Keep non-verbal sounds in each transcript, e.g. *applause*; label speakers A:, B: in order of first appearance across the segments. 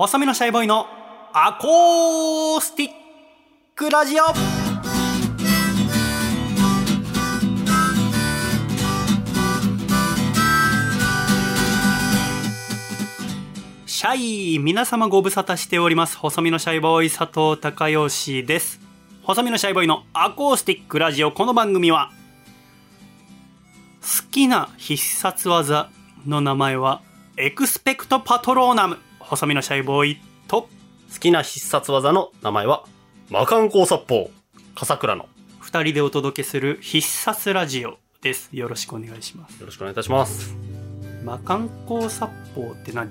A: 細身のシャイボーイのアコースティックラジオ。シャイ皆様ご無沙汰しております。細身のシャイボーイ佐藤孝義です。細身のシャイボーイのアコースティックラジオ。この番組は好きな必殺技の名前はエクスペクトパトローナム。細身のシャイボーイと。
B: 好きな必殺技の名前は、魔漢光殺法、笠倉の。よ
A: 2人でお届けする必殺ラジオです。よろしくお願いします。
B: ろしくお願いいたします。
A: 魔漢光殺法って何？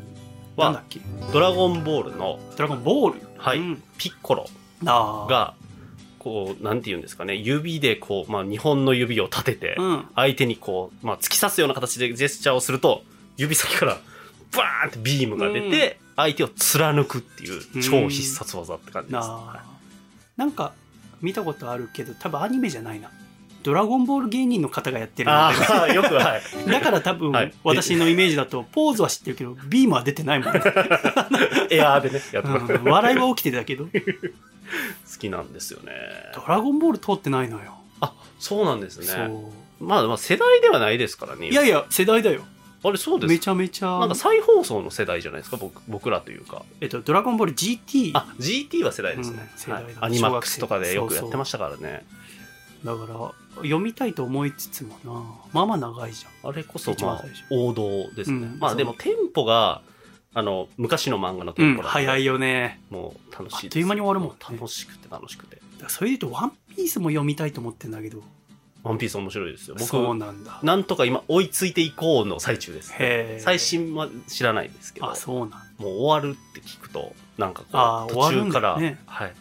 B: は
A: なんだっけ？
B: ドラゴンボールの、
A: ドラゴンボール？
B: はい、
A: うん。
B: ピッコロが、こう、なんて言うんですかね、指でこう、まあ、2本の指を立てて、
A: うん。
B: 相手にこう、まあ、突き刺すような形でジェスチャーをすると、指先から、バーンってビームが出て、相手を貫くっていう超必殺技って感じです。
A: なんか見たことあるけど多分アニメじいないなドラゴンボール芸人の方がやって
B: い
A: るの
B: ああ、*laughs* よく、はい。
A: で *laughs* だから多分
B: はい
A: 私のイメージだとポーズは知ってるけどビームは出てないもんね、*laughs*
B: エアーでね、やってます。
A: うん笑いは起きてたけど
B: 好きなんですよね。
A: ドラゴンボール通ってないのよ、
B: あ、そうなんですね。まあ、まあ世代ではないですからね。
A: いやいや世代だよ
B: あれそうです
A: めちゃめちゃ。
B: なんか再放送の世代じゃないですか、僕僕らというか。
A: えっと、ドラゴンボール GT
B: あ、GT は世代ですね。
A: うん
B: はい。アニマックスとかでよくやってま
A: し
B: したからね。
A: だから読みたいと思いつつもな。まあまあ長いじゃん。
B: あれこそ、まあ王道ですね。
A: うん。
B: まあでも、テンポが、あの、昔の漫画のテ
A: うん
B: ンポだと
A: 早いよね。
B: もう楽しい。
A: あっという間に終わるもんね。
B: 楽しくて楽しくて。
A: それで言うと「ワンピースも読みたいと思ってんだけど
B: ワンピース面白いですよ。
A: そう
B: 僕、
A: なんだ。
B: なんとか今追いついていこうの最中です。最新は知らないですけど。
A: あそうなん
B: もう終わるって聞くと、なんかこう、途中から、
A: だね。
B: はい。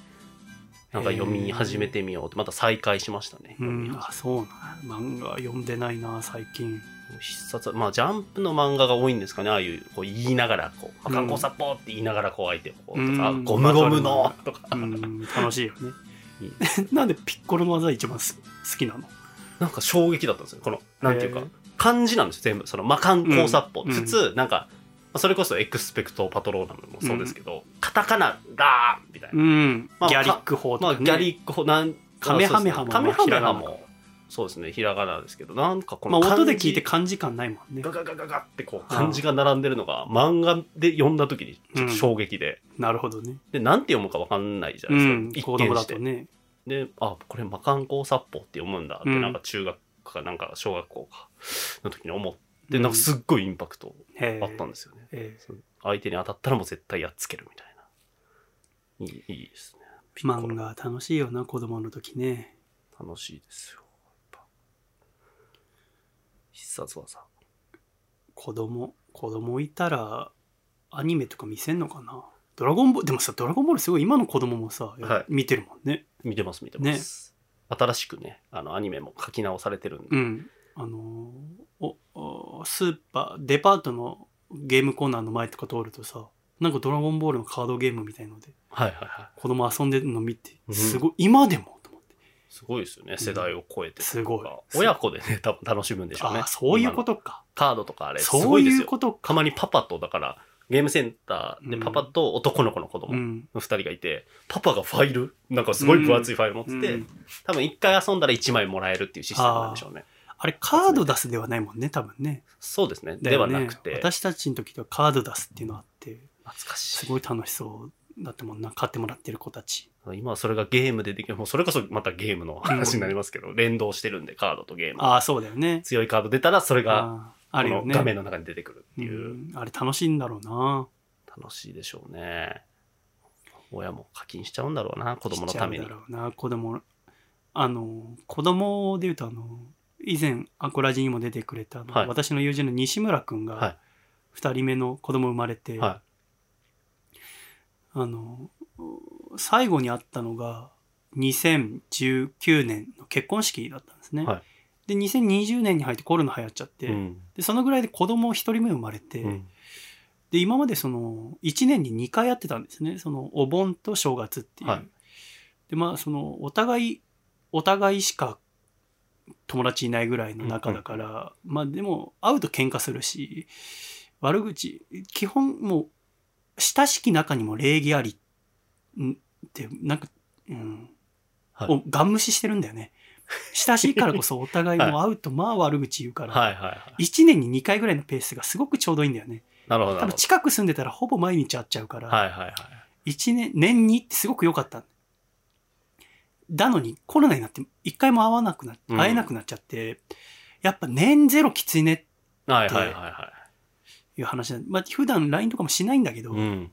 B: なんか読み始めてみようって、また再開しましたね。
A: うんあそうなん漫画読んでないな最近。
B: 必殺、まあ、ジャンプの漫画が多いんですかね、ああいう、こう言いながら、こう、観光サポーって言いながら、こう、相手をこう、とか、
A: うん
B: ゴムゴムの、とか。
A: うん楽しいよね。*laughs* *laughs* なんでピッコロの技一番す好きなの？
B: なんか衝撃だったんですよ。この、なんていうか。漢字なんですよ、全部。その、魔漢光殺法。
A: うん。
B: 普通、なんか、まあそれこそエクスペクトパトローナムもそうですけど、カタカナ、ラーみたいな。
A: うん、
B: まあ
A: ギャリック法と
B: まあ、ギャリック法、なん、
A: カメハメハも
B: カメハメハも、そうですね、ひらがなですけど、なんかこ
A: まあ、
B: の
A: 音で聞いて漢字感ないもんね。
B: ガガガガガってこう漢字が並んでるのが漫画で読んだ時にちょっと衝撃で、
A: なるほどね。
B: でなんて読むかわかんないじゃ
A: う
B: ない
A: ん
B: ですか、一見してであこれ魔漢光殺法って読むんだって、
A: うん。
B: なんか中学かなんか小学校かの時に思って、
A: うん。
B: なんかすっごいインパクトあったんですよね、
A: え
B: 相手に当たったらもう絶対やっつけるみたいな。いいいいですね。
A: 漫画楽しいよな子供の時ね。
B: 楽しいですよやっぱ。必殺技。
A: 子供子供いたらアニメとか見せんのかな？ドラゴンボールでもさドラゴンボールすごい今の子供もさ、
B: はい。
A: 見てるもんね。
B: 見てます見てます、新しくねあのアニメも書き直されてるんで、
A: うん。あのーおおスーパーデパートのゲームコーナーの前とか通るとさなんかドラゴンボールのカードゲームみたいので
B: はいはいはい。
A: 子供遊んでるの見て
B: うん。
A: すごい、今でもと思って。
B: すごいですよね、世代を超えて
A: すごい。
B: 親子でね、多分楽しむんでしょうね。
A: ああそういうことか。
B: カードとかあれ、す
A: そ
B: ごいです
A: いうことか。
B: たまにパパと、だから、ゲームセンターで
A: うん。
B: パパと男の子の子供の
A: うん。
B: 二人がいて、パパがファイルなんかすごい分厚いファイル持ってて、
A: うん。
B: 多分一回遊んだら一枚もらえるっていうシステムなんでしょうね。
A: あれカード出すではないもんね多分ね。
B: そうですね。ではなくて、
A: 私たちの時ではカード出すっていうのあって
B: 懐かしい。
A: すごい楽しそうだったもんな買ってもらってる子たち。
B: 今はそれがゲームでできる。もうそれこそまたゲームの話になりますけど、連動してるんで、カードとゲーム。
A: ああそうだよね。
B: 強いカード出たら、それが、
A: あるよね
B: 画面の中に出てくるっていう。
A: うんあれ楽しいんだろうな
B: 楽しいでしょうね。親も課金しちゃうんだろうな、子供のために
A: しち。ゃうだろうな子供あの子供でいうとあの以前アコラジにも出てくれた
B: はい
A: 私の友人の西村君
B: は
A: が2人目の子供生まれて、
B: い。は
A: あの最後に会ったのが2019年の結婚式だったんですね、
B: はい
A: で2020年に入ってコロナ流行っちゃって、
B: い。うん。
A: でそのぐらいで子供1人目生まれて、
B: うん
A: で今までその1年に2回やってたんですねそのお盆と正月っていう、
B: はい
A: でまあそのお互いお互いしか友達いないぐらいの仲だから、まあでも会うと喧嘩するし悪口基本もう親しき中にも礼儀あり、んって、なんか、うん、
B: はい
A: おガン無視してるんだよね。親しいからこそお互いも会うとまあ悪口言うから、
B: はいはいはい。
A: 1年に2回ぐらいのペースがすごくちょうどいいんだよね。
B: なるほど
A: 多分近く住んでたらほぼ毎日会っちゃうから、
B: ど。はいはいはい。
A: 一年、年にってすごく良かった。だのにコロナになって一回も会わなくな会えなくなっちゃって、やっぱ年ゼロきついねっ
B: はいはいはいは
A: ていう話なんまあ普段 LINE とかもしないんだけど、
B: い。うん。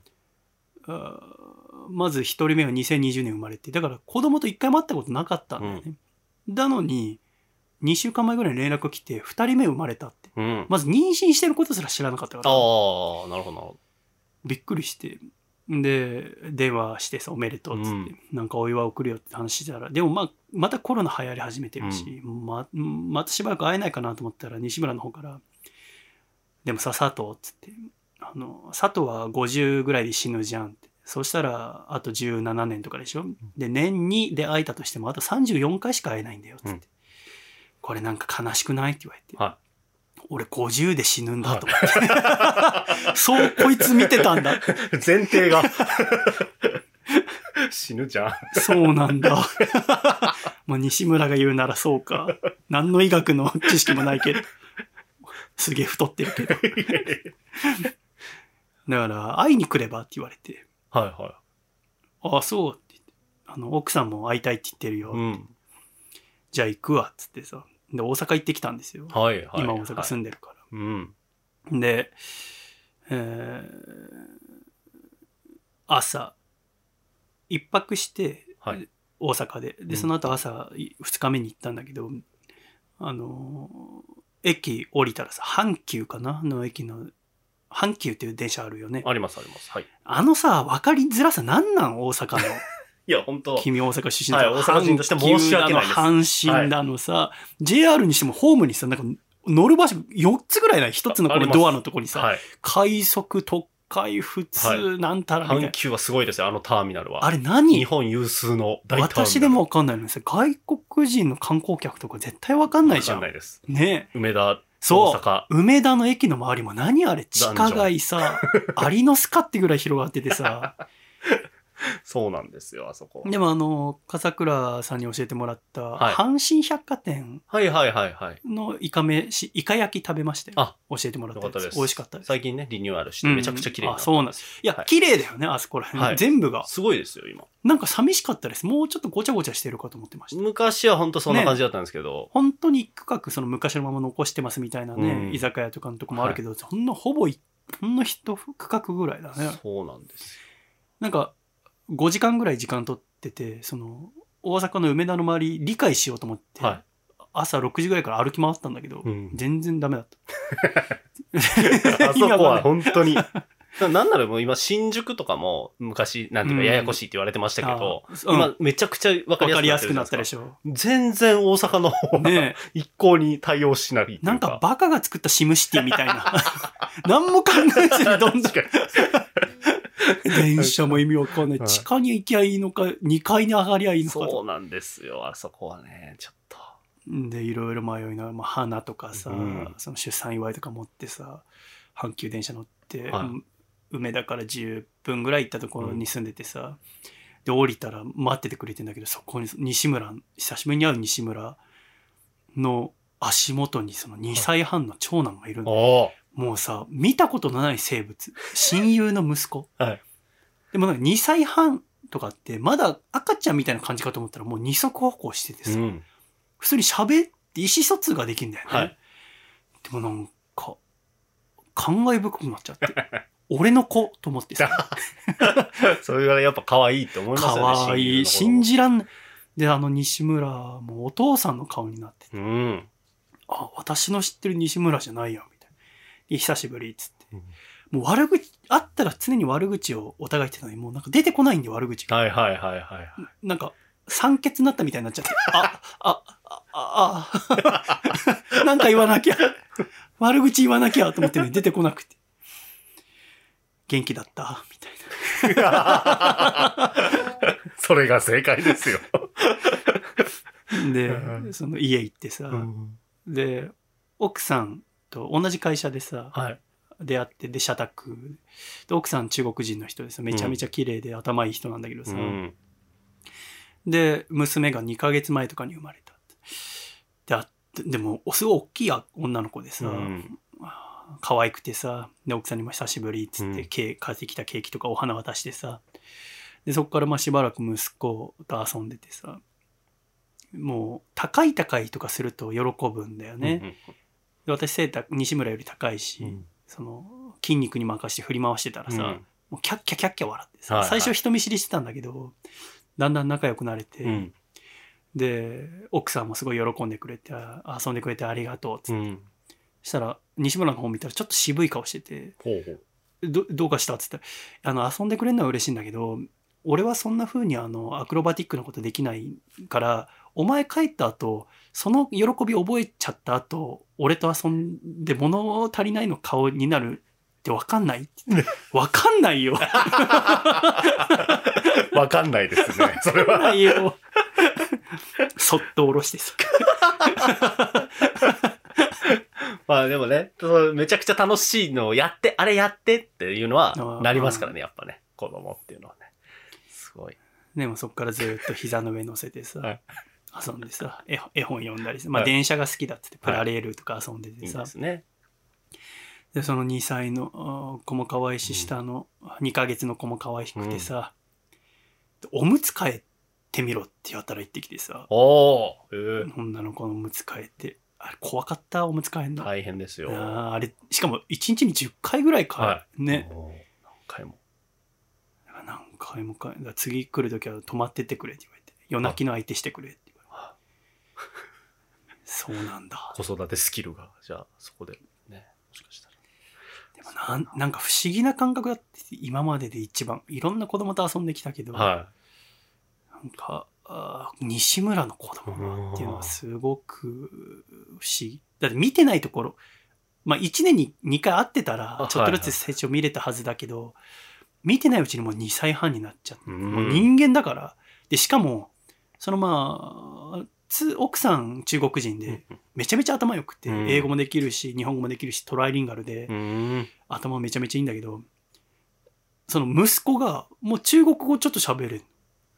A: まず一人目は2020年生まれて、だから子供と一回も会ったことなかったんだよね。だのに、2週間前ぐらいに連絡来て、二人目生まれたって。
B: うん。
A: まず妊娠してることすら知らなかったから。
B: ああ、なるほどなるほ
A: びっくりして。で、電話してさ、おめでとうっつって、
B: うん
A: なんかお祝い送るよって話してたら、でもまあ、またコロナ流行り始めてるし、ま、またしばらく会えないかなと思ったら、西村の方から、でもさ、佐藤っつって、あの、佐藤は50ぐらいで死ぬじゃんって。そしたら、あと17年とかでしょ？で、年にで会えたとしても、あと34回しか会えないんだよ、つって。
B: うん
A: これなんか悲しくない？って言われて。
B: は
A: 俺50で死ぬんだと思って。そうこいつ見てたんだ。
B: ど。前提が。死ぬじゃん。
A: そうなんだ。まあ西村が言うならそうか。何の医学の知識もないけど。すげえ太ってるけど。だから、会いに来ればって言われて。
B: はいは
A: ああ、そうって言って。あの、奥さんも会いたいって言ってるよ。
B: い。うん。
A: じゃあ行くわっつってさ。で、大阪行ってきたんですよ。
B: はいはい。
A: 今大阪住んでるから。
B: うん。
A: で、えー朝、一泊して、
B: はい
A: 大阪で。で、
B: うん
A: その後朝、い二日目に行ったんだけど、あのー駅降りたらさ、阪急かな？の駅の、阪急っていう電車あるよね。
B: ありますあります。はい。
A: あのさ、分かりづらさなんなん？大阪の。*laughs*
B: いや、本当
A: 君大阪出身
B: はい大阪人として申し訳ないです
A: 阪神だのさ、JR にしてもホームにさ、なんか乗る場所4つぐらいない？一つのこ
B: ああります
A: のドアのとこにさ、
B: はい。
A: 快速、特快、普通、
B: は
A: なんたらみたいな。
B: 阪急はすごいですよ、あのターミナルは。
A: あれ
B: 日
A: 何
B: 本有数の大ターミナル。
A: 私でもわかんないのにさ、外国人の観光客とか絶対わかんないじゃん。
B: わかんないです。
A: ね
B: 梅田、
A: そう。梅田の駅の周りも何あれ地下街さ、アリの巣かってぐらい広がっててさ、*laughs*
B: そうなんですよ、あそこ。
A: でもあの、笠倉さんに教えてもらった、
B: はい
A: 阪神百貨店
B: はいはいはいはい。
A: のイカ飯、イカ焼き食べましたよ。
B: あ
A: 教えてもらった
B: です。
A: 美味しかったです。
B: 最近ね、リニューアルしてめちゃくちゃ綺麗にな
A: あ、そうなんです。いや、
B: はい
A: 綺麗だよね、あそこら辺。
B: はい
A: 全部が。
B: すごいですよ、今。
A: なんか寂しかったです。もうちょっとごちゃごちゃしてるかと思ってました。
B: 昔は本当そんな感じだったんですけど、
A: 本当に一区画その昔のまま残してますみたいなね、
B: うん
A: 居酒屋とかのとこもあるけど、そんなほぼい、ほんの一区画ぐらいだね。
B: そうなんです
A: なんか、5時間ぐらい時間取ってて、その、大阪の梅田の周り理解しようと思って、
B: よ。はい。
A: 朝6時ぐらいから歩き回ったんだけど、
B: うん
A: 全然ダメだった。*laughs*
B: あそこは本当に。*laughs* なんならもう今、新宿とかも昔、なんていうか、
A: うん
B: ややこしいって言われてましたけど、
A: あうん
B: 今、めちゃくちゃわか
A: り
B: りやすくな
A: やすくなったでしょ。
B: 全然大阪の方が
A: ね
B: 一向に対応しないっていうか。
A: なんかバカが作ったシムシティみたいな。*laughs* 何も考えずにどんどん。*laughs* 電車も意味わかんない。
B: はい
A: 地下に行きゃいいのか、2階に上がりゃいいのか。
B: そうなんですよ、あそこはね、ちょっと。
A: で、いろいろ迷いながら、まあ、花とかさ、
B: うん
A: その出産祝いとか持ってさ、阪急電車乗って、
B: はい
A: うん梅田から10分ぐらい行ったところに住んでてさ、で、降りたら待っててくれてんだけど、そこに西村、久しぶりに会う西村の足元にその2歳半の長男がいるの。
B: お
A: もうさ、見たことのない生物。親友の息子。*laughs*
B: はい
A: でもなんか2歳半とかって、まだ赤ちゃんみたいな感じかと思ったらもう二足歩行しててさ、
B: うん。
A: 普通に喋って意思疎通ができるんだよね。
B: はい
A: でもなんか、感慨深くなっちゃって。*laughs* 俺の子と思ってさ、*laughs*
B: それがやっぱ可愛いって思います
A: か
B: よね。
A: わいい、信じらんない。で、あの西村もお父さんの顔になってて、
B: 頃うん。
A: あ、私の知ってる西村じゃないよ、みたいな。で久しぶり、っつって。
B: うん
A: もう悪口、あったら常に悪口をお互い言ってたのに、もうなんか出てこないんで悪口が。
B: はいはいはいはい。
A: なんか、酸欠になったみたいになっちゃって。*laughs* あ、あ、あ、あ、あ、*laughs* なんか言わなきゃ。悪口言わなきゃと思ってね、出てこなくて。元気だった？みたい *laughs*
B: それが正解ですよ。
A: な。で
B: う、
A: その家行ってさ、
B: うん
A: で、奥さんと同じ会社でさ、
B: はい。
A: 出会って、で、社宅。で、奥さん中国人の人ですめちゃめちゃ綺麗で頭いい人なんだけどさ。
B: うん。
A: で、娘が2ヶ月前とかに生まれた。で、あでも、すごい大きい女の子でさ、
B: うん
A: 可愛くてさ、で、奥さんにも久しぶりっつって、
B: うん
A: ケー買ってきたケーキとかお花渡してさ、で、そこからまあしばらく息子と遊んでてさ、もう、高い高いとかすると喜ぶんだよね。で私背高西村より高いし、
B: うん
A: その筋肉に任せて振り回してたらさ、
B: うん
A: もうキャッキャキャッキャ笑ってさ、
B: はいはい
A: 最初人見知りしてたんだけどだんだん仲良くなれて、
B: うん。
A: で奥さんもすごい喜んでくれてあ遊んでくれてありがとうっつって、
B: うん。
A: したら西村の方見たらちょっと渋い顔してて
B: ほうほう。
A: どどうかしたっつったらあの遊んでくれるのは嬉しいんだけど俺はそんな風にあのアクロバティックなことできないからお前帰った後その喜び覚えちゃった後俺と遊んで物足りないの顔になるって分かんない？分かんないよ *laughs*
B: わかんないですね。それ
A: 分かんな
B: は。
A: いよそっと下ろしてさ
B: まあでもね、めちゃくちゃ楽しいのをやって、あれやってっていうのはなりますからね、やっぱね。子供っていうのはね。すごい。
A: でもそっからずっと膝の上乗せてさ、
B: はい
A: 遊んでさ *laughs* 絵絵本読んだりさまあ
B: はい。
A: 電車が好きだっつってプラレールとか遊んでて
B: いい
A: さ、
B: ですね。
A: でその2歳の子も可愛いし下の2ヶ月の子も可愛くてさ、おむつ替えてみろってやったら言ってきてさ
B: えー。
A: 女の子のおむつ替えて。あれ怖かったおむつ替えんの、
B: 大変ですよ。
A: あれしかも1日に10回ぐらいか、
B: は
A: ね。
B: おー何回も。
A: 何回もか次来る時は泊まってってくれって言われて夜泣きの相手してくれってそうなんだ。
B: 子育てスキルが、じゃあそこでね、もしかしたら。
A: でもなんなんか不思議な感覚だって今までで一番いろんな子供と遊んできたけど、
B: は
A: なんかあー西村の子供っていうのはすごく不思議。だって見てないところまあ1年に2回会ってたら
B: あ
A: ちょっとずつ成長見れたはずだけど、見てないうちにもう2歳半になっちゃって、
B: うん。
A: もう人間だから。でしかもそのまあつ奥さん中国人
B: い。
A: でめちゃめちゃ頭良くて、
B: うん。
A: 英語もできるし日本語もできるしトライリンガルで、
B: うん。
A: 頭めちゃめちゃいいんだけどその息子がもう中国語ちょっと喋れる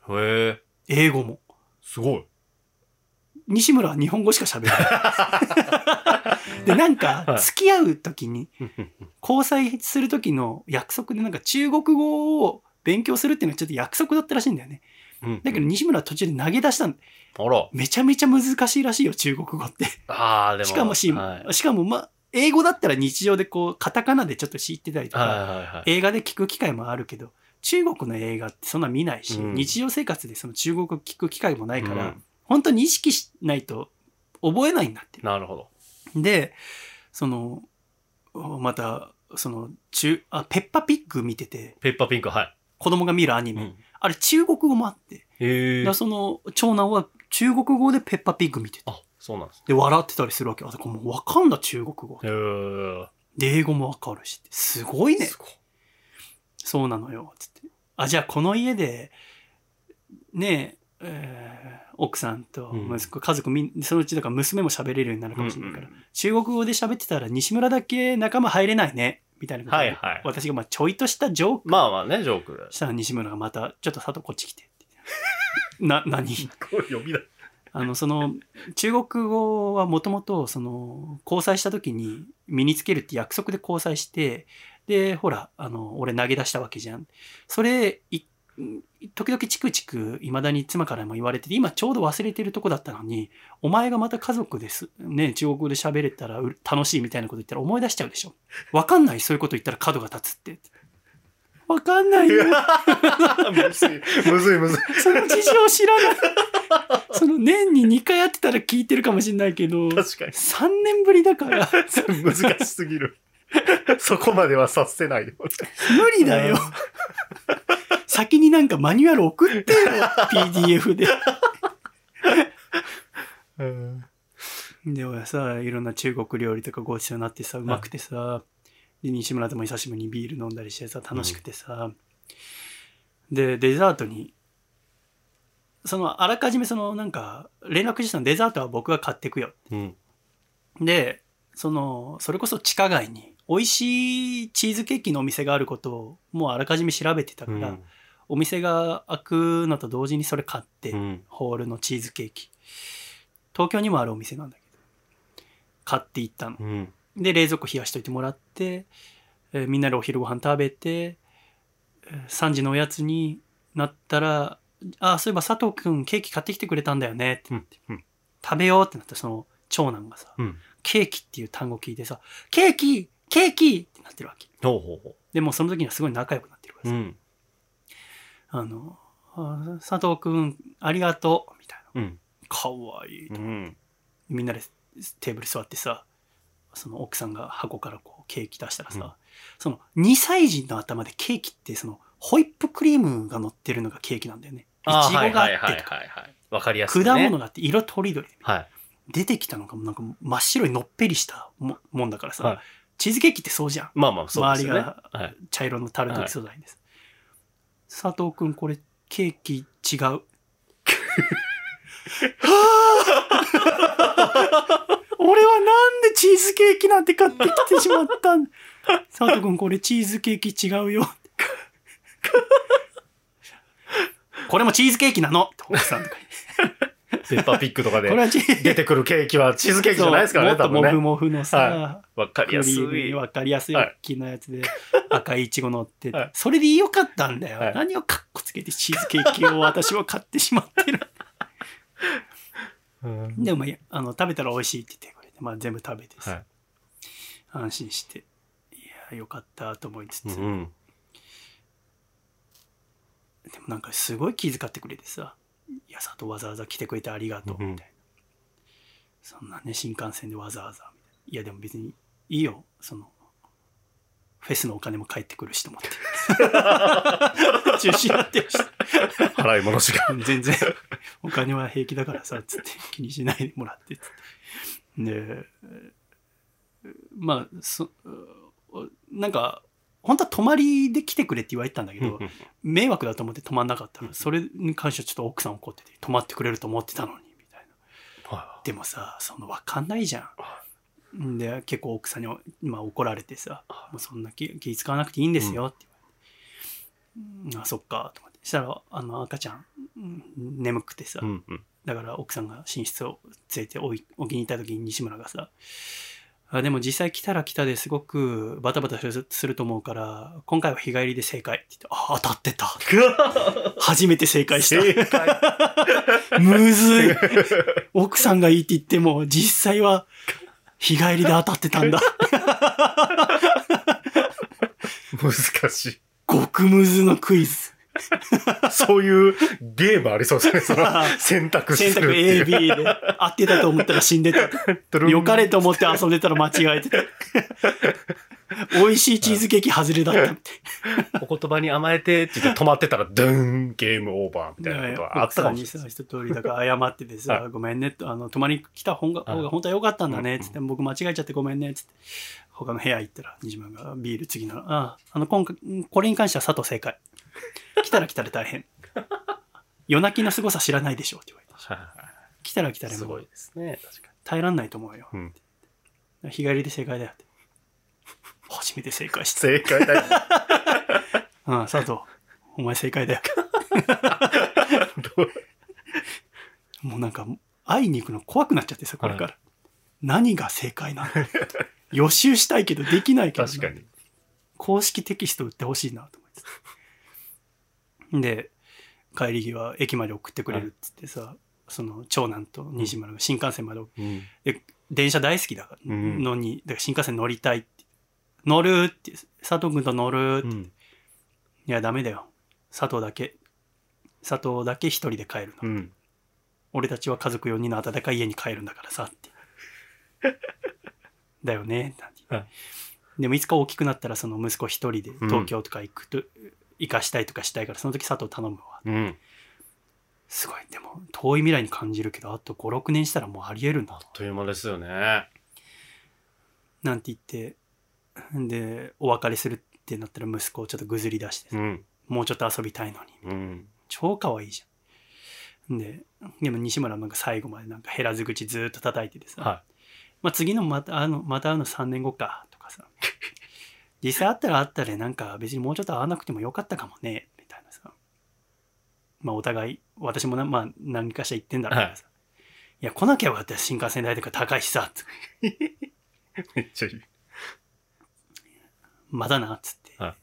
B: へえ、
A: 英語も。
B: すごい。
A: 西村は日本語しか喋れない。*laughs* でなんか
B: はい。
A: 付き合う時に交際する時の約束でなんか中国語を勉強するっていうのはちょっと約束だったらしいんだよね。
B: うん
A: だけど西村は途中で投げ出したの
B: あら。
A: めちゃめちゃ難しいらしいよ中国語って
B: ああ、でも。
A: しかもし,、
B: はい
A: しかもまあ英語だったら日常でこうカタカナでちょっと知ってたりとか、
B: はいはいはい。
A: 映画で聞く機会もあるけど中国の映画ってそんな見ないし、
B: うん
A: 日常生活でその中国語聞く機会もないから、
B: うん
A: 本当に意識しないと覚えないんだって。
B: なるほど。
A: でそのまたその中あペッパピッグ見てて
B: ペッパーピンク、はい。
A: 子供が見るアニメ、あれ中国語もあって、
B: へえ。
A: だ。その長男は中国語でペッパピッグ見てて
B: あ、そうなんです。
A: で笑ってたりするわけあだからも。う分かんだ中国語。
B: ね。へえ。
A: で英語も分かるしすごいね。
B: すごい。
A: そうなのよ、つって。あ、じゃあこの家で、ねえ、えー奥さんと息子、家族みんそのうちだから娘も喋れるようになるかもしれないから、
B: うんうん。
A: 中国語で喋ってたら西村だけ仲間入れないね、みたいなことで
B: はいはい
A: 私がまあちょいとしたジョーク
B: まあまあね、ジョーク。
A: したら西村がまた、ちょっと佐藤こっち来てって。*laughs* な、何？
B: これ呼びだ。
A: あの、その、中国語はもともと、その、交際した時に身につけるって約束で交際して、で、ほら、あの、俺投げ出したわけじゃん。それ、い時々チクチク、いまだに妻からも言われてて、今ちょうど忘れてるとこだったのに、お前がまた家族です、ね、中国語で喋れたらう楽しいみたいなこと言ったら思い出しちゃうでしょ。わかんない、そういうこと言ったら角が立つって。わかんないよ。*laughs*
B: むずい、むずい、むずい。*laughs*
A: その事情知らない。その年に2回やってたら聞いてるかもしれないけど、
B: 確かに。
A: 3年ぶりだから *laughs*
B: 難しすぎる。*laughs* そこまではさせないよ。
A: 無理だよ。先になんかマニュアル送ってよ、*laughs* PDF で。で、俺さ、いろんな中国料理とかごちそうになってさ、うまくてさ、で西村とも久しぶりにビール飲んだりしてさ、楽しくてさ、で、デザートに、その、あらかじめその、なんか、連絡してたの、デザートは僕が買ってくよ。
B: うん。
A: で、その、それこそ地下街に美味しいチーズケーキのお店があることをもうあらかじめ調べてたから、
B: うん。
A: お店が開くのと同時にそれ買って、
B: うん。
A: ホールのチーズケーキ。東京にもあるお店なんだけど買っていったの。
B: うん。
A: で冷蔵庫冷やしといてもらって、えーみんなでお昼ご飯食べてえー3時のおやつになったら「あそういえば佐藤君ケーキ買ってきてくれたんだよね」って
B: うん。うん。
A: 食べようってなったらその長男がさ
B: うん。
A: ケーキっていう単語聞いてさ「ケーキケーキ!」ってなってるわけ。
B: ほうほうほ
A: でもその時にはすごい仲良くなってるからさ、
B: ううん。
A: あのあ佐藤君ありがとうみたいな。
B: うん。
A: かわいい、
B: うん。
A: みんなでテーブル座ってさその奥さんが箱からこうケーキ出したらさ、
B: うん。
A: その2歳児の頭でケーキってそのホイップクリームが乗ってるのがケーキなんだよね。いちごがあってとか。
B: はいはいわかりやすいね。
A: 果物があって色とりどり。で
B: はい。
A: 出てきたのがなんか真っ白いのっぺりしたももんだからさ、
B: はい
A: チーズケーキってそうじゃん。
B: まあまあそうですよね。
A: 周りが
B: はい
A: 茶色のタルト素材です、佐藤君これケーキ違う。俺はなんでチーズケーキなんて買ってきてしまったん？佐藤君これチーズケーキ違うよ。*laughs* これもチーズケーキなの？奥さんとか
B: ペッパーピックとかで出てくるケーキはチーズケーキじゃないですからね、多分ね。
A: もっと。モフモフのさ、
B: はわかりやすい。
A: 分かりやすい
B: はい
A: 大きなやつで赤いイチゴ乗ってそれでよかったんだよ、
B: はい。
A: 何をカッコつけてチーズケーキを私は買ってしまってる。*laughs*
B: うん。
A: でもまあの食べたら美味しいって言ってくれて、まあ、全部食べてさ、
B: はい。
A: 安心していやよかったと思いつつ、
B: うん
A: でもなんかすごい気遣ってくれてさ「いや佐藤わざわざ来てくれてありがとう」
B: うん
A: みたいな、そんなね新幹線でわざわざみたいないやでも別にいいよ。そのフェスのお金も返ってくるしと思って *laughs* 中止になってるし
B: 払い戻しが。
A: 全然。お金は平気だからさつって。気にしないでもらってつって。でまあそなんか本当は泊まりで来てくれって言われてたんだけど、迷惑だと思って泊まんなかったの。それに関してはちょっと奥さん怒ってて泊まってくれると思ってたのにみたいな。
B: は
A: でもさその分かんないじゃん。で結構奥さんに、まあ、怒られてさ「もうそんな気気使わなくていいんですよ」って言われて「うん。あそっか」と思って。したらあの赤ちゃんうん眠くてさ、だから奥さんが寝室を連れて置い置きに行った時に西村がさあでも実際来たら来たですごくバタバタすると思うから今回は日帰りで正解って言ってあ当たってた。*laughs* 初めて正解した。
B: 正解。
A: むずい。奥さんがいいって言っても実際は日帰りで当たってたんだ。*laughs*
B: 難しい。
A: 極ムズのクイズ *laughs*
B: そういうゲームありそうですね。その *laughs* 選択する
A: 選択
B: っていう。
A: AB で合ってたと思ったら死んでた。*laughs* 良かれと思って遊んでたら間違えてた。美味しいチーズケーキ外れだったって。
B: お言葉に甘えてって言って止まってたら、ドゥーン、ゲームオーバーみたいなことはあったかもしれない。
A: 一通りだから謝っててさ、
B: は
A: ごめんねあの泊まりに来た方が
B: はい
A: 方が本当は良かったんだねっつって、僕間違えちゃってごめんねっつって他の部屋行ったら西村がビール次のああの今回これに関しては佐藤正解 *laughs* 来たら来たら大変。夜泣きの凄さ知らないでしょって言われて。
B: はい。はい
A: 来たら来たらもう。
B: すごいですね。確か
A: 耐えらんないと思うよ、
B: うん。
A: 日帰りで正解だよって。初めて正解し
B: に。
A: た。
B: 正解だよ。*laughs*
A: うん佐藤お前正解だよ。もうなんか会いに行くの怖くなっちゃってさこれから、何が正解なの予習したいけどできないけど
B: 確かに。
A: 公式テキスト売ってほしいなと思ってで帰り際駅まで送ってくれるっつってさ、その長男と西村が新幹線まで送
B: うん。
A: で電車大好きだから
B: うん。
A: のに、だから新幹線乗りたいって乗るって佐藤君と乗るって、い
B: うん。
A: やダメだよ。佐藤だけ佐藤だけ一人で帰るの、
B: うん。
A: 俺たちは家族4人の温かい家に帰るんだからさって。*laughs* だよねなんて
B: はい
A: でもいつか大きくなったらその息子一人で東京とか行くと、行かしたいとかしたいからその時佐藤頼むわ
B: うん。
A: すごいでも遠い未来に感じるけどあと56年したらもうありえるんだ
B: あっという間ですよね。
A: なんて言ってでお別れするってなったら息子をちょっとぐずり出してさ、
B: うん。
A: もうちょっと遊びたいのに
B: うん。
A: 超可愛いじゃんででも西村なんか最後までなんか減らず口ずーっと叩いててさ、
B: は
A: まあ、次のまたあのまた会うの3年後かと実際あったらあったでなんか別にもうちょっと会わなくてもよかったかもね。みたいなさ。まあお互い私もな、まあ、何かしら言ってんだろうけどさ、い、や来なきゃよかったよ新幹線代とか高いしさ。
B: めっちゃいい。
A: まだなっつって、
B: はい。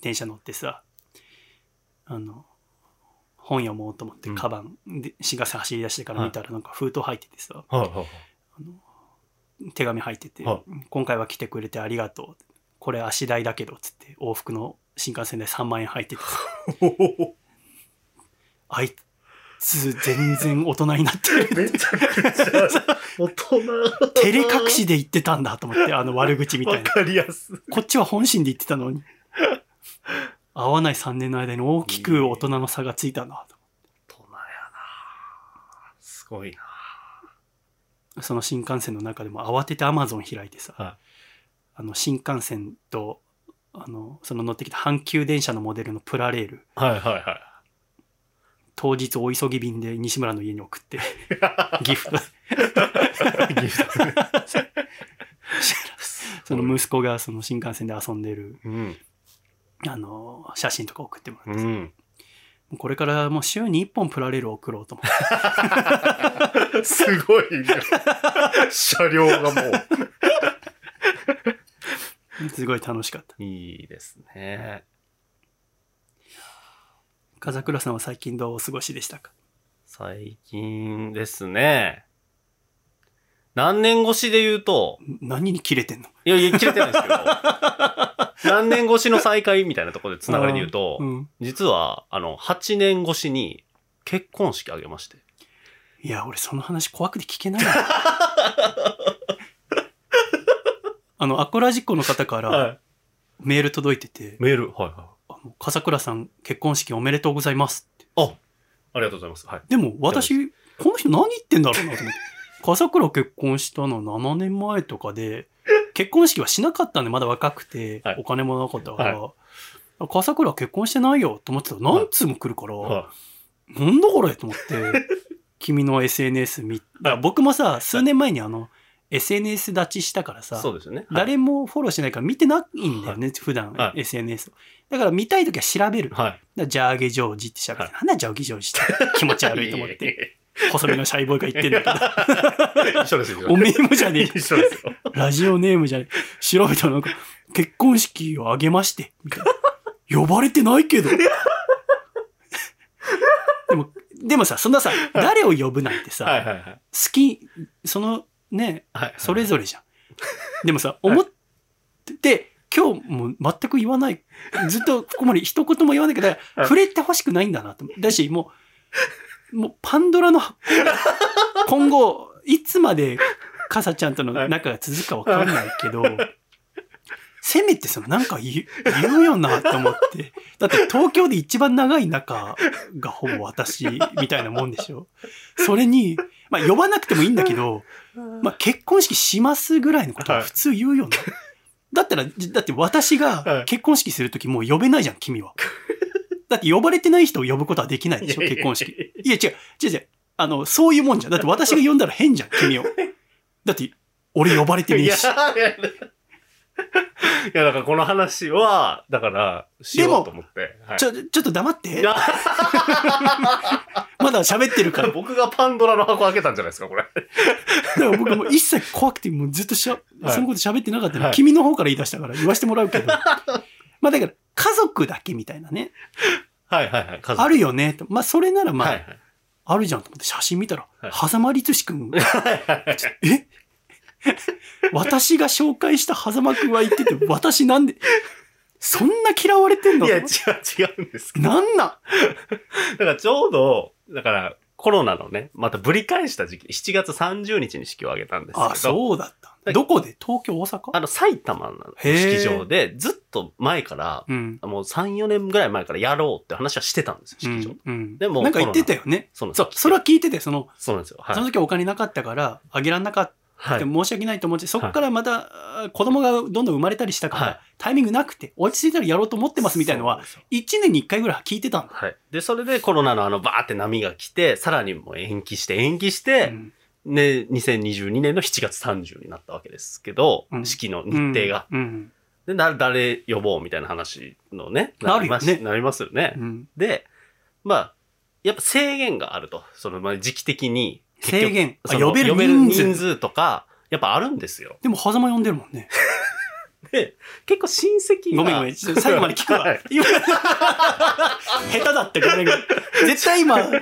A: 電車乗ってさ。あの本読もうと思って
B: うん。
A: カバンで新幹線走り出してから見たらなんか封筒入っててさ、
B: はいはいはい。
A: 手紙入ってて、
B: はい。
A: 今回は来てくれてありがとう。これ足代だけど、つって、往復の新幹線で3万円入っててさ、*laughs* あいつ全然大人になってる。*laughs*
B: めちゃくちゃ *laughs* 大人。
A: 照れ隠しで言ってたんだと思って、あの悪口みたいな。
B: わかりやすい。
A: こっちは本心で言ってたのに。合わない3年の間に大きく大人の差がついたなと。
B: 大人やなすごいな
A: その新幹線の中でも慌ててアマゾン開いてさ、
B: は
A: あの新幹線と、あの、その乗ってきた阪急電車のモデルのプラレール、
B: はいはいはい。
A: 当日お急ぎ便で西村の家に送って、*laughs* ギフト。
B: ギフト。*laughs*
A: その息子がその新幹線で遊んでる、
B: うん。
A: あの、写真とか送ってもらって
B: うん。
A: うこれからもう週に1本プラレール送ろうと思って。*laughs*
B: すごいね。車両がも *laughs*
A: すごい楽しかった。
B: う。いいですね。
A: 風倉さんは最近どうお過ごしでしたか？
B: 最近ですね。何年越しで言うと、
A: 何に切れてんの？
B: いやいや、切れてないですけど、*laughs* 何年越しの再会みたいなところでつながりで言うと、
A: うん。
B: 実は、あの、8年越しに結婚式あげまして。
A: いや、俺その話怖くて聞けないわ *laughs* あの、アコラジッコの方から
B: い。
A: メール届いてて、
B: メール、はいは
A: あの笠倉さん結婚式おめでとうございますって。
B: い。あ、ありがとうございます。はい。
A: でも私、この人何言ってんだろうなと思って。*laughs* 笠倉結婚したの7年前とかで、結婚式はしなかったんでまだ若くて
B: はい、
A: お金もなかったから、笠倉結婚してないよと思ってたら何通も来るから、
B: は
A: なんだこれと思って、君の SNS 見、だから僕もさ、数年前にあの、SNS 立ちしたから
B: い。
A: さ、
B: そうですよね。はい
A: 誰もフォローしないから見てないんだよね、普段、
B: はい
A: SNS を。だから見たいときは調べる。だか
B: はい。
A: らジャーゲジョージって調べて、
B: はい
A: なんだジャーゲジョージって *laughs* 気持ち悪いと思って、細身のシャイボーイが言ってんだけど、*laughs*
B: 一緒ですよ。
A: おめえもじゃねえ
B: 一緒ですよ。
A: ラジオネームじゃねえ。調べたらなんか、結婚式を挙げまして、みたいな。呼ばれてないけど。でも、でもさ、そんなさ、誰を呼ぶなんてさ、
B: はいはいはい。
A: 好き、そのね、
B: はい。
A: それぞれじゃん。でもさ、思ってて、今日も全く言わない、ずっとここまで一言も言わないけど、触れてほしくないんだなと。だし、もう、もうパンドラの箱、*laughs* 今後、いつまでかさちゃんとの仲が続くかわかんないけど、せめてそのなんか言う言うよなと思って。だって東京で一番長い仲がほぼ私みたいなもんでしょ。それに、まあ呼ばなくてもいいんだけど、まあ結婚式しますぐらいのことは普通言うよな。*laughs* だったら、だって私が結婚式するときもう呼べないじゃん、君は。*laughs* だって呼ばれてない人を呼ぶことはできないでしょ、結婚式。いや違う、違う違う。あの、そういうもんじゃん。だって私が呼んだら変じゃん、君を。*laughs* だって、俺呼ばれてねえし。
B: いや、だからこの話は、だから、しようと思って。はい
A: ちょ、ちょっと黙って *laughs* まだ喋ってるから。だか
B: 僕がパンドラの箱開けたんじゃないですか、これ。
A: ら僕もう一切怖くて、もうずっとしゃ、
B: はい
A: そのこと喋ってなかったの、
B: はい
A: 君の方から言い出したから言わしてもらうけど。*laughs* まあだから、家族だけみたいなね。
B: はいはいはい。
A: あるよね。とまあそれならまあ、
B: はいはい。
A: あるじゃんと思って写真見たら、
B: はい
A: 狭間律師くん。え？*laughs* 私が紹介した狭間くんは言ってて、私なんで、そんな嫌われてんの？
B: いや、違う、違うんですけど。
A: なんなん？*laughs*
B: だからちょうど、だから、コロナのね、またぶり返した時期、7月30日に式を挙げたんですけど。
A: あ、そうだった。
B: はい
A: どこで？東京、大阪？
B: あの、埼玉の式場で、ずっと前から、
A: うん。
B: もう3、4年ぐらい前からやろうって話はしてたんですよ、式場。
A: うんうん
B: でも
A: なんか言ってたよね。
B: そう、
A: それは聞いてて、その、
B: そうなんですよ。はい。
A: その時お金なかったから、あげらんなかった。
B: はい。
A: 申し訳ないと思って、そこからまた、あ子供がどんどん生まれたりしたから、
B: はい
A: タイミングなくて、落ち着いたらやろうと思ってますみたいのは、
B: そうなんですよ
A: 1年に1回ぐらい聞いてたんだ。
B: はい。で、それでコロナのあのバーって波が来て、さらにもう延期して延期して、
A: うん
B: ね、2022年の7月30になったわけですけど、
A: うん
B: 式の日程が。
A: うん。
B: で、な、誰呼ぼうみたいな話のね。
A: なるよね
B: りましなりますよね。
A: うん
B: で、まあ、やっぱ制限があると。その、まあ、時期的に。
A: 制限呼べる人数
B: とか、やっぱあるんですよ。
A: でも、狭間呼んでるもんね。*laughs*
B: で、結構親戚が。
A: ごめんごめん。最後まで聞くわ *laughs*
B: はい。
A: 今下手だってごめんごめん。絶対今、詐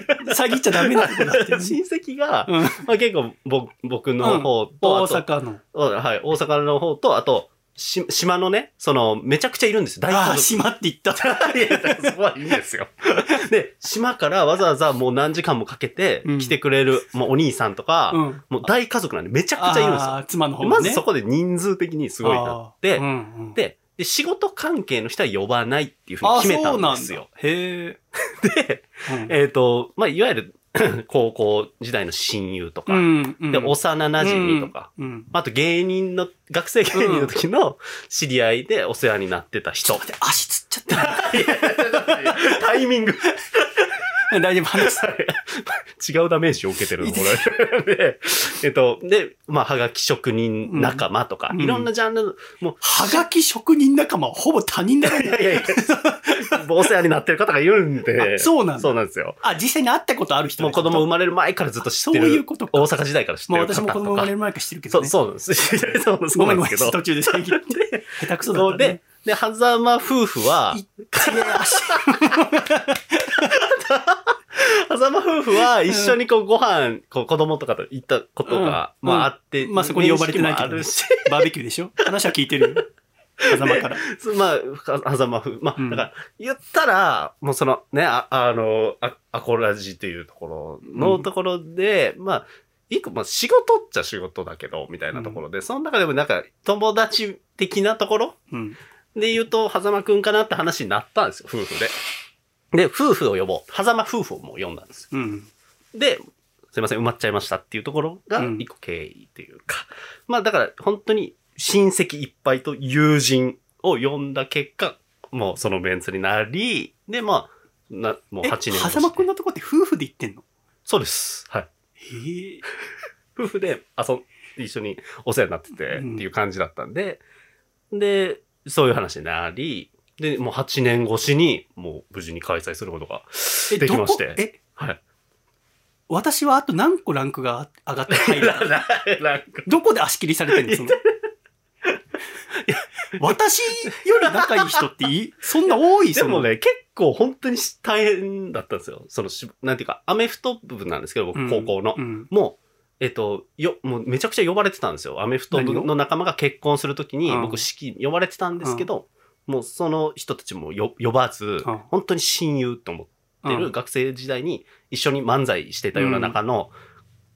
A: 欺っちゃダメなとこだって。
B: 親戚が、
A: うん。
B: まあ、結構ぼ僕の方と、
A: 大
B: あと
A: 阪の。
B: はい、大阪の方と、あと、し島のね、その、めちゃくちゃいるんです。大
A: ああ、
B: 家族。
A: 島って言った。*laughs*
B: いや、そこはいいんですよ。で、島からわざわざもう何時間もかけて
A: うん
B: 来てくれる、もうお兄さんとか、
A: うん。
B: もう大家族なんでめちゃくちゃいるんですよ。
A: ああ、妻の方ね。
B: ずそこで人数的にすごいなって、
A: あーうんうん
B: でで、仕事関係の人は呼ばないっていうふう
A: ああ、
B: に決めた
A: ん。
B: ですよ。
A: へ *laughs*
B: で、
A: え。うん
B: えっ、と、まあ、いわゆる *laughs* 高校時代の親友とか、
A: うんうん
B: で、幼馴染とか、
A: うん。
B: あと芸人の、学生芸人の時の知り合いでお世話になってた人。
A: 待って、足つっちゃった。*laughs*
B: タイミング。*laughs*
A: 大丈夫、話す。
B: 違うダメージを受けてるの、これ。*laughs* で、えっと、で、まあ、はがき職人仲間とか、
A: うん
B: いろんなジャンルの、もう、
A: はがき職人仲間はほぼ他人だよ
B: いやいやいや、お世話になってる方がいるんで、
A: あそうなんだ
B: そうなんですよ。
A: あ、実際に会ったことある人
B: もう子供生
A: ま
B: まれる前からずっと知ってる。
A: そういうことか
B: 大阪時代から知って
A: まあ
B: る。
A: 私も子供生まれる前から知ってるけど
B: そう、
A: ね。
B: そうなんです。*laughs* そうなんんですけど。
A: 途中で遮って。下手くそだった、
B: で
A: ね。、
B: で、はざま夫婦は、
A: いっちね足。
B: はざま夫婦は一緒にこうご飯、こう子供とかと行ったことが、
A: うん
B: まああって、
A: まあそこに呼ばれてないけどねバーベキューでしょ？話は聞いてるよ。狭間から。*laughs*
B: まあ、ははざま夫婦。まあ、
A: うん
B: だから、言ったら、もうそのね、ああの、あアコラジっていうところのところで、まあ、一個、まあ仕事っちゃ仕事だけど、みたいなところで、その中でもなんか友達的なところ
A: うん。
B: で言うと、はざまくんかなって話になったんですよ、夫婦で。で、夫婦を呼ぼう。はざま夫婦をもう呼んだんですよ。
A: うん。
B: で、すいません、埋まっちゃいましたっていうところが
A: うん
B: 一個経緯っていうか。まあだから本当に親戚いっぱいと友人を呼んだ結果、もうそのメンツになり、で、まあ、な、もう
A: え、
B: 8年
A: 狭間くんのとこって夫婦で行ってんの？
B: そうです。はい。
A: へえ。
B: 夫婦で遊ん、一緒にお世話になっててっていう感じだったんで、で、そういう話になり、で、もう8年越しに、もう無事に開催することが
A: え、
B: できまして。
A: え、
B: はい。
A: 私はあと何個ランクが上がって入る *laughs* どこで足切りされてんの？その。*laughs* 私より仲いい人っていい？そんな多い？
B: でもね、結構本当に大変だったんですよ。そのし、なんていうか、アメフト部なんですけど、僕、高校の。
A: うん。
B: もう、えっと、よ、もうめちゃくちゃ呼ばれてたんですよ。アメフト部の仲間が結婚するときに、
A: うん。
B: 僕、式呼ばれてたんですけど、もうその人たちもよ呼ばず、
A: ん。
B: 本当に親友と思って
A: うん。
B: る学生時代に一緒に漫才してたような中の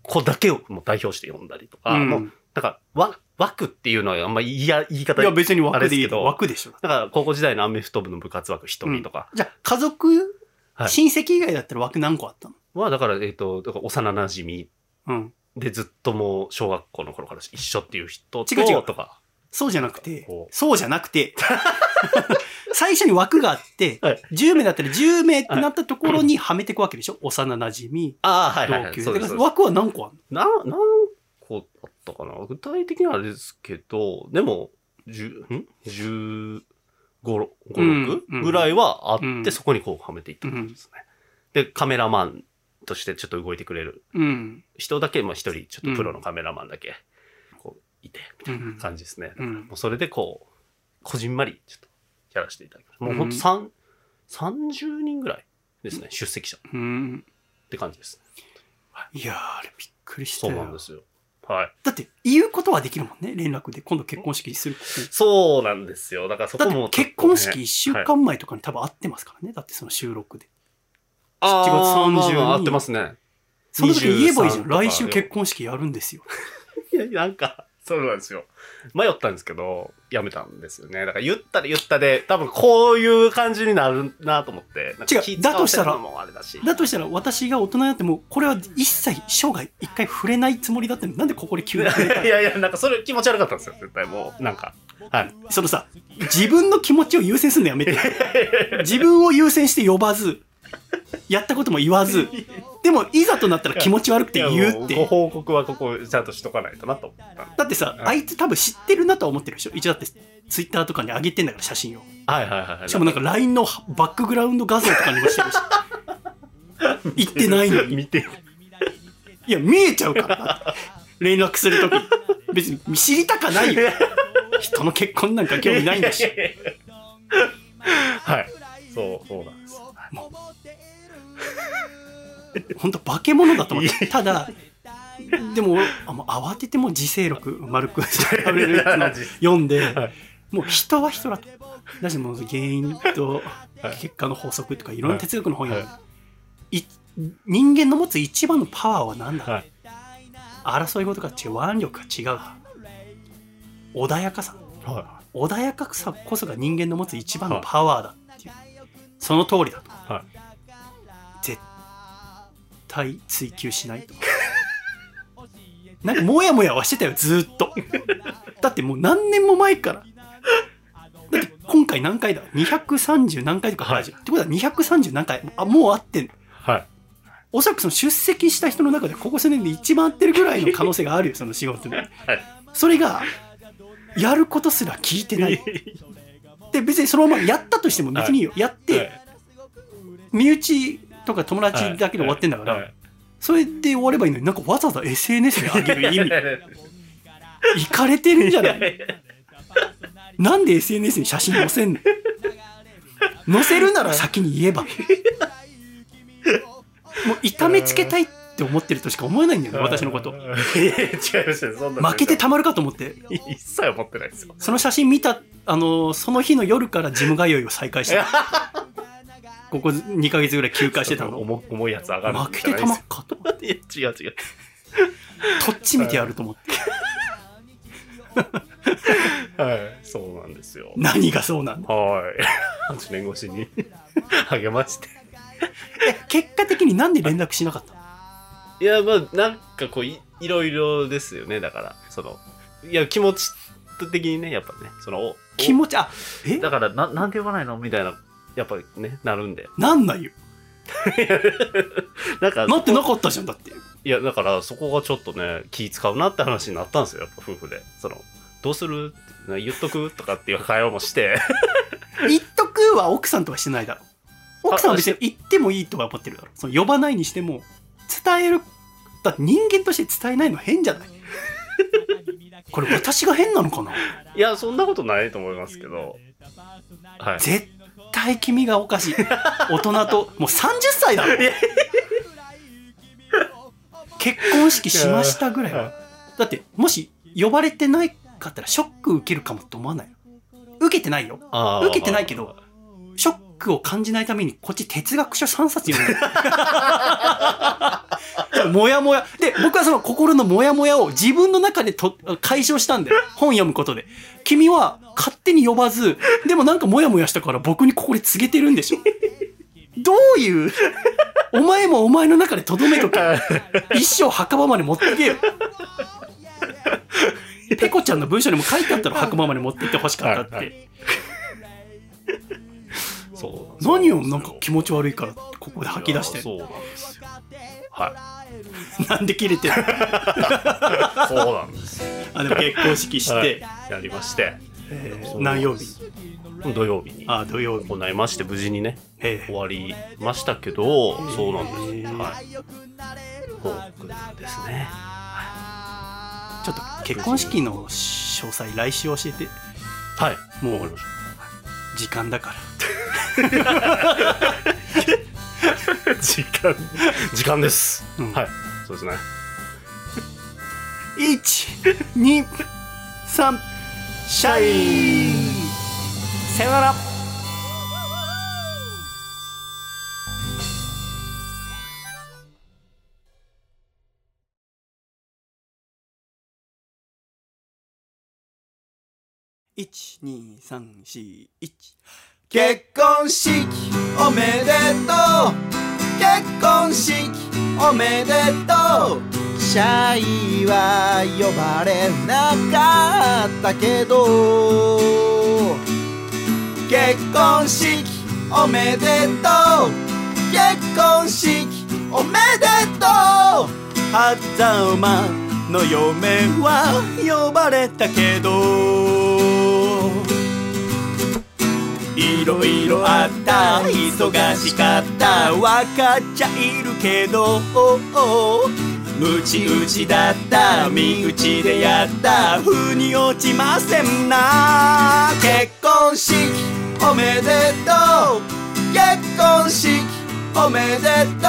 B: 子だけをもう代表して呼んだりとか、
A: うん。
B: もう、だから、わ、枠っていうのはあんまり言いや言い方
A: いや別に
B: あ
A: 枠でいいけど
B: れですけど
A: 枠でしょ。
B: だから、高校時代のアメフト部の部活枠一人とか。
A: じゃあ家族、
B: はい。
A: 親戚以外だったら枠何個あったの？
B: は、だから、えっ、と、だから幼馴染
A: うん。
B: でずっともう小学校の頃から一緒っていう人と、
A: 違う違う。
B: とか。
A: そうじゃなくてそうじゃなくて、*laughs* 最初に枠があって、
B: はい。
A: 10名だったら10名ってなったところにはめていくわけでしょ？幼馴染、
B: ああ、はいはい、はい。
A: 同級。
B: そうです。
A: だから枠は何個ある
B: な、何個あったかな？具体的にはあれですけど、でも、十、ん？十五、五、
A: うん
B: 六
A: うん。
B: ぐらいはあって、
A: うん。
B: そこにこうはめていったんですね。で、カメラマンとしてちょっと動いてくれる
A: のうん。
B: 人だけ、まあ一人、ちょっとプロのカメラマンだけ、こう、いて、みたいな
A: うん
B: 感じですね。
A: うん
B: もうそれでこう、こじんまり、ちょっと、やらせていただきました。もうほんと
A: うん
B: 三、30人ぐらいですね、出席者っ
A: うん。
B: て感じです。
A: いやー、あれびっくりした
B: そう
A: よ。
B: なんですよ。はい。
A: だって、言うことはできるもんね、連絡で。今度結婚式する。
B: そうなんですよ。だからそこもね、
A: 結婚式1週
B: はい
A: 間前とかに多分会ってますからね。だってその収録で。
B: あー
A: 7月30
B: まあまあ合
A: に
B: ってますね。
A: その時言えばいいじゃん。
B: 23とか
A: 来週結婚式やるんですよ。*laughs*
B: いや、なんか、そうなんですよ。迷ったんですけど、やめたんですよね。だから言ったら言ったで、多分こういう感じになるなと思って。
A: 違う
B: 気
A: だとしたら
B: だし。
A: だとしたら私が大人になっても、これは一切生涯一回触れないつもりだったのになんでここで急に触れた *laughs*
B: いやいや、なんかそれ気持ち悪かったんですよ、絶対もう。なんか。はい。
A: そのさ、自分の気持ちを優先するのやめて。*laughs* 自分を優先して呼ばず、やったことも言わず、*laughs* でもいざとなったら気持ち悪くて言
B: いう
A: って。
B: 報告はここちゃんとしとかないとなと思った。
A: だってさ、
B: はい
A: あいつ多分知ってるなとは思ってるでしょ？一応だってツイッターとかに上げてんだから写真を。
B: はいはいはいはい。
A: しかもなんか LINE のバックグラウンド画像とかにもしてるし。*laughs* 行ってないのに。
B: 見て。
A: いや見えちゃうから連絡するとき別に知りたかないよ。人の結婚なんか興味ないんだし *laughs* 本当化け物だと思って。ただでもあもう慌ててもう自制録丸く食べるの読んで、
B: はい。
A: もう人は人だと。だしもう原因と
B: はい。
A: 結果の法則とかいろんな哲学の本読んで、
B: はい。
A: 人間の持つ一番のパワーは何だ、
B: はい。
A: 争い事が違う腕力が違う。穏やかさ。
B: は
A: 穏やかさこそが人間の持つ一番のパワーだっていう、その通りだと。
B: い。はい。
A: 絶対追求しないと。なんかモヤモヤはしてたよずーっと。だってもう何年も前から。だって今回何回だ？230何回とか話、ってことは230何回。あもう会ってん
B: はい。
A: おそらくその出席した人の中でここ数年で一番合ってるぐらいの可能性があるよその仕事で *laughs*
B: はい。
A: それがやることすら聞いてない。で別にそのままやったとしても別にいいよ、やって、
B: はい。
A: 身内とか友達だけで終わってんだから、
B: はい
A: それで終わればいいのになんかわざわざ SNS で上げる意味。いかれてるんじゃない？なんで SNS に写真載せんの？載せるなら先に言えば。もう痛めつけたいって思ってるとしか思えないんだよね私のこと。
B: 違いますよ。そんな。
A: 負けてたまるかと思って。
B: 一切思ってないですよ。
A: その写真見たあのその日の夜からジム通いを再開した *laughs* ここ2ヶ月ぐらい休暇してたの？
B: 重重いやつ上がるん
A: 負けてたまっかと *laughs*
B: いや、違う違う。
A: とっち見てやると思って
B: はい。そうなんですよ。
A: 何がそうなんだ
B: はい。8年越しに励まして。
A: え結果的になんで連絡しなかったの？
B: いや、まあ、なんかこうい、いろいろですよね。だから、その、いや、気持ち的にね、やっぱね、その、お
A: 気持ちあえ？
B: だから、な、なんで呼ばないの？みたいな、やっぱりね、なるんで。
A: なんないよ *laughs*
B: なんか、
A: なってなかったじゃんだって
B: いや、だから、そこがちょっとね、気使うなって話になったんですよ、やっぱ夫婦で。その、どうする？って言っとく？とかっていう会話もして。*laughs*
A: 言っとくは奥さんとはしてないだろ奥さんは別に言ってもいいとは思ってるだろその呼ばないにしても伝えるだって人間として伝えないの変じゃない *laughs* これ私が変なのかな？い
B: や、そんなことないと思いますけど。はい。
A: 絶対君がおかしい。大人ともう30歳だろ。結婚式しましたぐらいは。だってもし呼ばれてないかったらショック受けるかもって思わない受けてないよ。受けてないけど。ショックを感じないためにこっち哲学書3冊読んでるもやもや。で僕はその心のモヤモヤを自分の中でと解消したんだよ。本読むことで。君は勝手に呼ばずでもなんかモヤモヤしたから僕にここで告げてるんでしょ。どういう？お前もお前の中でとどめとけ。一生墓場まで持ってけよ。ペコちゃんの文章にも書いてあったろ墓場まで持ってってほしかったって、何をなんか気持ち悪いからここで吐き出して
B: そうなんですよ。はい。*laughs*
A: なんで切れてる？*laughs*
B: そうなんですよ。
A: あでも結婚式して、
B: はいやりまして、
A: えー
B: そう
A: 何曜日？
B: 土曜日に
A: あ土曜日
B: 行いまして、無事にね、
A: え
B: 終わりましたけど、
A: ー
B: そうなんです。
A: えー
B: はい。報告ですね。
A: ーちょっと結婚式の詳細来週教えて
B: はい。
A: もう
B: わかりまし
A: 時間だから
B: た。時間、時間です。
A: うん
B: はい。そうですね。
A: 123シャイさよなら12341
C: 結婚式おめでとう。結婚式おめでとう。シャイは呼ばれなかったけど。結婚式おめでとう。結婚式おめでとう。狭間の嫁は呼ばれたけど。いろいろあった。忙しかった。わかっちゃいるけど。ムチ打ちだった。身内でやった。風に落ちませんな。結婚式おめでとう。結婚式おめでと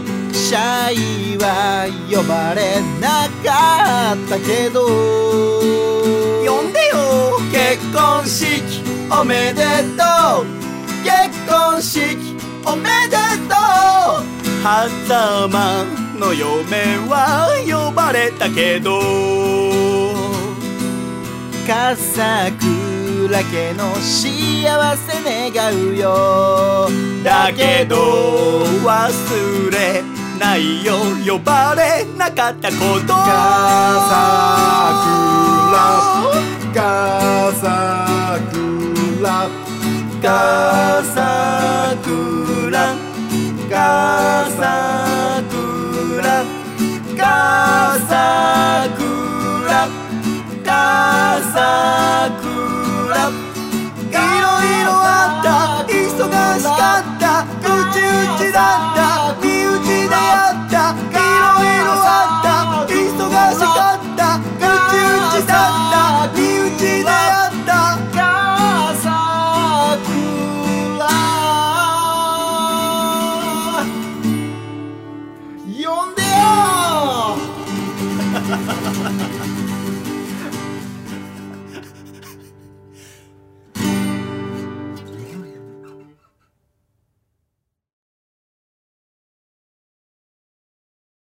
C: う。
D: シャイは呼ばれなかったけど。
C: 呼んでよ。結婚式おめでとう。結婚式おめでとう。狭間の嫁は呼ばれたけど。
D: 笠倉家の幸せ願うよ。
C: だけど忘れないよ。呼ばれなかったこと。
D: 笠倉かさく
C: ら
D: かさ
C: くら
D: かさ
C: くら
D: かさ
C: くらい
D: ろいろあった忙しかったうちうちだった。